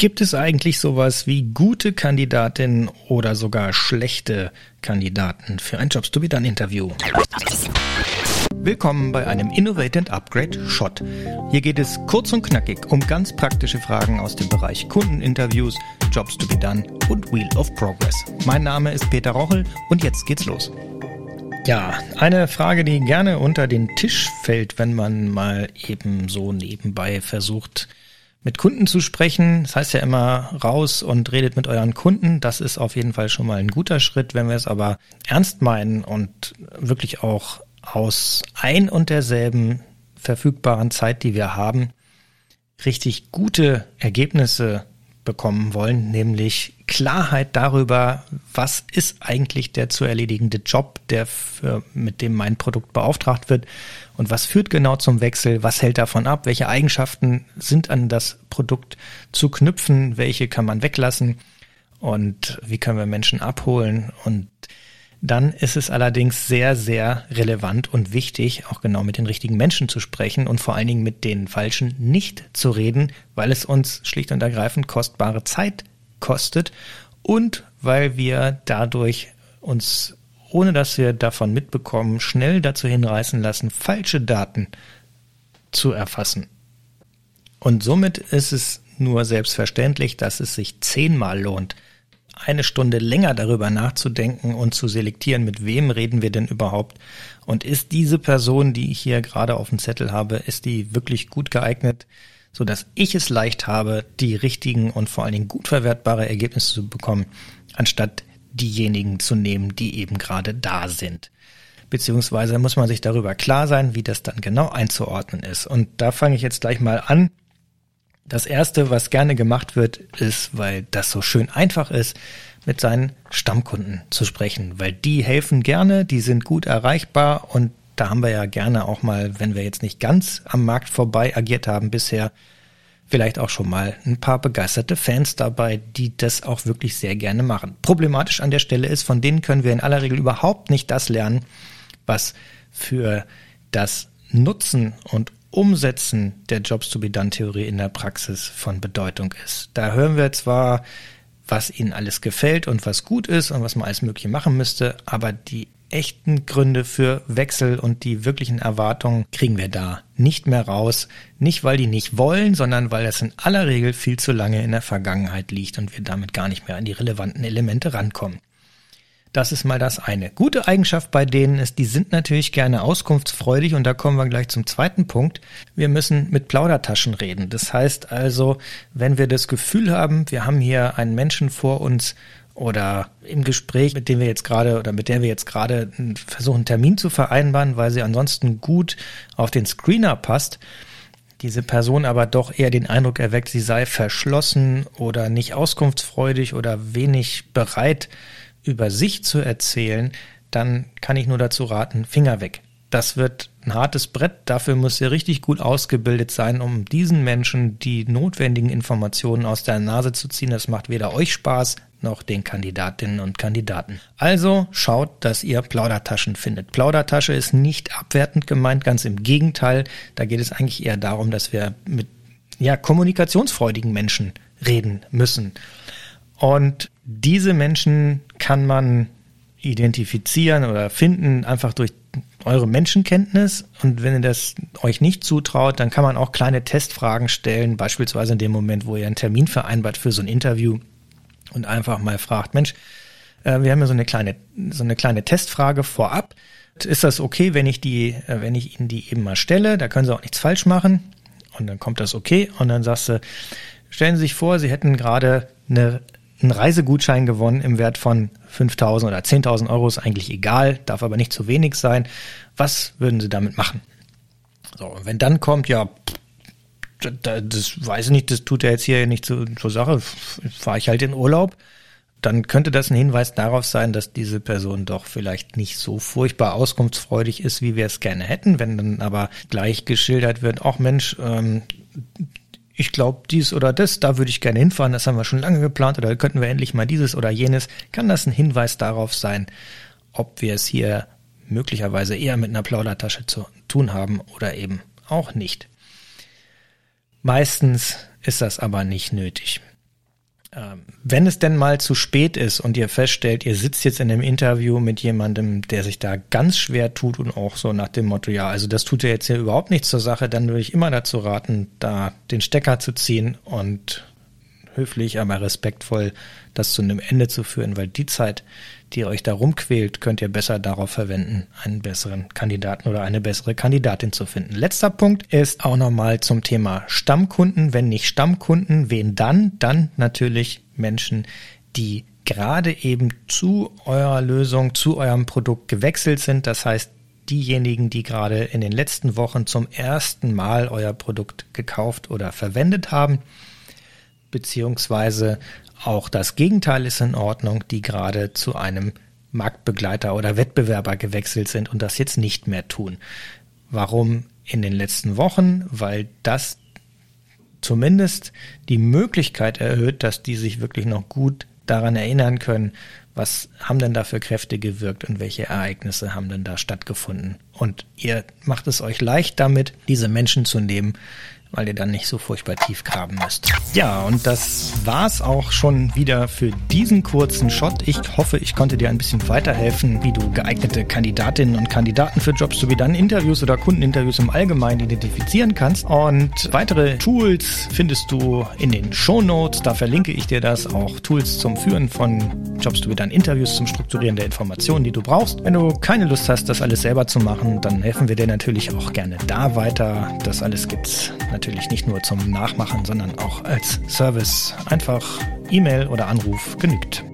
Gibt es eigentlich sowas wie gute Kandidatinnen oder sogar schlechte Kandidaten für ein Jobs to be done Interview? Willkommen bei einem Innovate and Upgrade Shot. Hier geht es kurz und knackig um ganz praktische Fragen aus dem Bereich Kundeninterviews, Jobs to be done und Wheel of Progress. Mein Name ist Peter Rochel und jetzt geht's los. Ja, eine Frage, die gerne unter den Tisch fällt, wenn man mal eben so nebenbei versucht, mit Kunden zu sprechen. Das heißt ja immer raus und redet mit euren Kunden. Das ist auf jeden Fall schon mal ein guter Schritt. Wenn wir es aber ernst meinen und wirklich auch aus ein und derselben verfügbaren Zeit, die wir haben, richtig gute Ergebnisse bekommen wollen, nämlich Klarheit darüber, was ist eigentlich der zu erledigende Job, der für, mit dem mein Produkt beauftragt wird und was führt genau zum Wechsel, was hält davon ab, welche Eigenschaften sind an das Produkt zu knüpfen, welche kann man weglassen und wie können wir Menschen abholen. Und dann ist es allerdings sehr, sehr relevant und wichtig, auch genau mit den richtigen Menschen zu sprechen und vor allen Dingen mit den Falschen nicht zu reden, weil es uns schlicht und ergreifend kostbare Zeit kostet. Und weil wir dadurch uns, ohne dass wir davon mitbekommen, schnell dazu hinreißen lassen, falsche Daten zu erfassen. Und somit ist es nur selbstverständlich, dass es sich zehnmal lohnt, eine Stunde länger darüber nachzudenken und zu selektieren, mit wem reden wir denn überhaupt. Und ist diese Person, die ich hier gerade auf dem Zettel habe, ist die wirklich gut geeignet, so dass ich es leicht habe, die richtigen und vor allen Dingen gut verwertbare Ergebnisse zu bekommen, anstatt diejenigen zu nehmen, die eben gerade da sind. Beziehungsweise muss man sich darüber klar sein, wie das dann genau einzuordnen ist. Und da fange ich jetzt gleich mal an das erste, was gerne gemacht wird, ist, weil das so schön einfach ist, mit seinen Stammkunden zu sprechen, weil die helfen gerne, die sind gut erreichbar und da haben wir ja gerne auch mal, wenn wir jetzt nicht ganz am Markt vorbei agiert haben bisher, vielleicht auch schon mal ein paar begeisterte Fans dabei, die das auch wirklich sehr gerne machen. Problematisch an der Stelle ist, von denen können wir in aller Regel überhaupt nicht das lernen, was für das Nutzen und Umsetzen der Jobs to be done Theorie in der Praxis von Bedeutung ist. Da hören wir zwar, was ihnen alles gefällt und was gut ist und was man alles Mögliche machen müsste, aber die echten Gründe für Wechsel und die wirklichen Erwartungen kriegen wir da nicht mehr raus. Nicht, weil die nicht wollen, sondern weil das in aller Regel viel zu lange in der Vergangenheit liegt und wir damit gar nicht mehr an die relevanten Elemente rankommen. Das ist mal das eine. Gute Eigenschaft bei denen ist, die sind natürlich gerne auskunftsfreudig und da kommen wir gleich zum zweiten Punkt. Wir müssen mit Plaudertaschen reden. Das heißt also, wenn wir das Gefühl haben, wir haben hier einen Menschen vor uns oder im Gespräch, mit dem wir jetzt gerade oder mit der wir jetzt gerade versuchen, einen Termin zu vereinbaren, weil sie ansonsten gut auf den Screener passt, diese Person aber doch eher den Eindruck erweckt, sie sei verschlossen oder nicht auskunftsfreudig oder wenig bereit, über sich zu erzählen, dann kann ich nur dazu raten, Finger weg. Das wird ein hartes Brett. Dafür muss ihr richtig gut ausgebildet sein, um diesen Menschen die notwendigen Informationen aus der Nase zu ziehen. Das macht weder euch Spaß noch den Kandidatinnen und Kandidaten. Also schaut, dass ihr Plaudertaschen findet. Plaudertasche ist nicht abwertend gemeint, ganz im Gegenteil. Da geht es eigentlich eher darum, dass wir mit ja, kommunikationsfreudigen Menschen reden müssen. Und diese Menschen kann man identifizieren oder finden einfach durch eure Menschenkenntnis. Und wenn ihr das euch nicht zutraut, dann kann man auch kleine Testfragen stellen, beispielsweise in dem Moment, wo ihr einen Termin vereinbart für so ein Interview und einfach mal fragt, Mensch, äh, wir haben ja so eine kleine, so eine kleine Testfrage vorab. Ist das okay, wenn ich die, äh, wenn ich Ihnen die eben mal stelle? Da können Sie auch nichts falsch machen. Und dann kommt das okay. Und dann sagst du, stellen Sie sich vor, Sie hätten gerade eine einen Reisegutschein gewonnen im Wert von 5.000 oder 10.000 Euro, ist eigentlich egal, darf aber nicht zu wenig sein. Was würden Sie damit machen? So, und wenn dann kommt, ja, das weiß ich nicht, das tut er jetzt hier nicht zur, zur Sache, fahre ich halt in Urlaub, dann könnte das ein Hinweis darauf sein, dass diese Person doch vielleicht nicht so furchtbar auskunftsfreudig ist, wie wir es gerne hätten. Wenn dann aber gleich geschildert wird, ach Mensch, ähm, ich glaube, dies oder das, da würde ich gerne hinfahren, das haben wir schon lange geplant oder könnten wir endlich mal dieses oder jenes, kann das ein Hinweis darauf sein, ob wir es hier möglicherweise eher mit einer Plaudertasche zu tun haben oder eben auch nicht. Meistens ist das aber nicht nötig. Ähm, wenn es denn mal zu spät ist und ihr feststellt, ihr sitzt jetzt in einem Interview mit jemandem, der sich da ganz schwer tut und auch so nach dem Motto, ja, also das tut ja jetzt hier überhaupt nichts zur Sache, dann würde ich immer dazu raten, da den Stecker zu ziehen und höflich, aber respektvoll das zu einem Ende zu führen, weil die Zeit, die euch da rumquält, könnt ihr besser darauf verwenden, einen besseren Kandidaten oder eine bessere Kandidatin zu finden. Letzter Punkt ist auch nochmal zum Thema Stammkunden. Wenn nicht Stammkunden, wen dann? Dann natürlich Menschen, die gerade eben zu eurer Lösung, zu eurem Produkt gewechselt sind. Das heißt, diejenigen, die gerade in den letzten Wochen zum ersten Mal euer Produkt gekauft oder verwendet haben, beziehungsweise auch das Gegenteil ist in Ordnung, die gerade zu einem Marktbegleiter oder Wettbewerber gewechselt sind und das jetzt nicht mehr tun. Warum in den letzten Wochen? Weil das zumindest die Möglichkeit erhöht, dass die sich wirklich noch gut daran erinnern können, was haben denn da für Kräfte gewirkt und welche Ereignisse haben denn da stattgefunden. Und ihr macht es euch leicht damit, diese Menschen zu nehmen, weil ihr dann nicht so furchtbar tief graben müsst. Ja, und das war's auch schon wieder für diesen kurzen Shot. Ich hoffe, ich konnte dir ein bisschen weiterhelfen, wie du geeignete Kandidatinnen und Kandidaten für Jobs sowie dann Interviews oder Kundeninterviews im Allgemeinen identifizieren kannst. Und weitere Tools findest du in den Show Notes. Da verlinke ich dir das. Auch Tools zum Führen von Jobs sowie dann Interviews zum Strukturieren der Informationen, die du brauchst. Wenn du keine Lust hast, das alles selber zu machen, dann helfen wir dir natürlich auch gerne da weiter. Das alles gibt's natürlich nicht nur zum Nachmachen, sondern auch als Service. Einfach E-Mail oder Anruf genügt.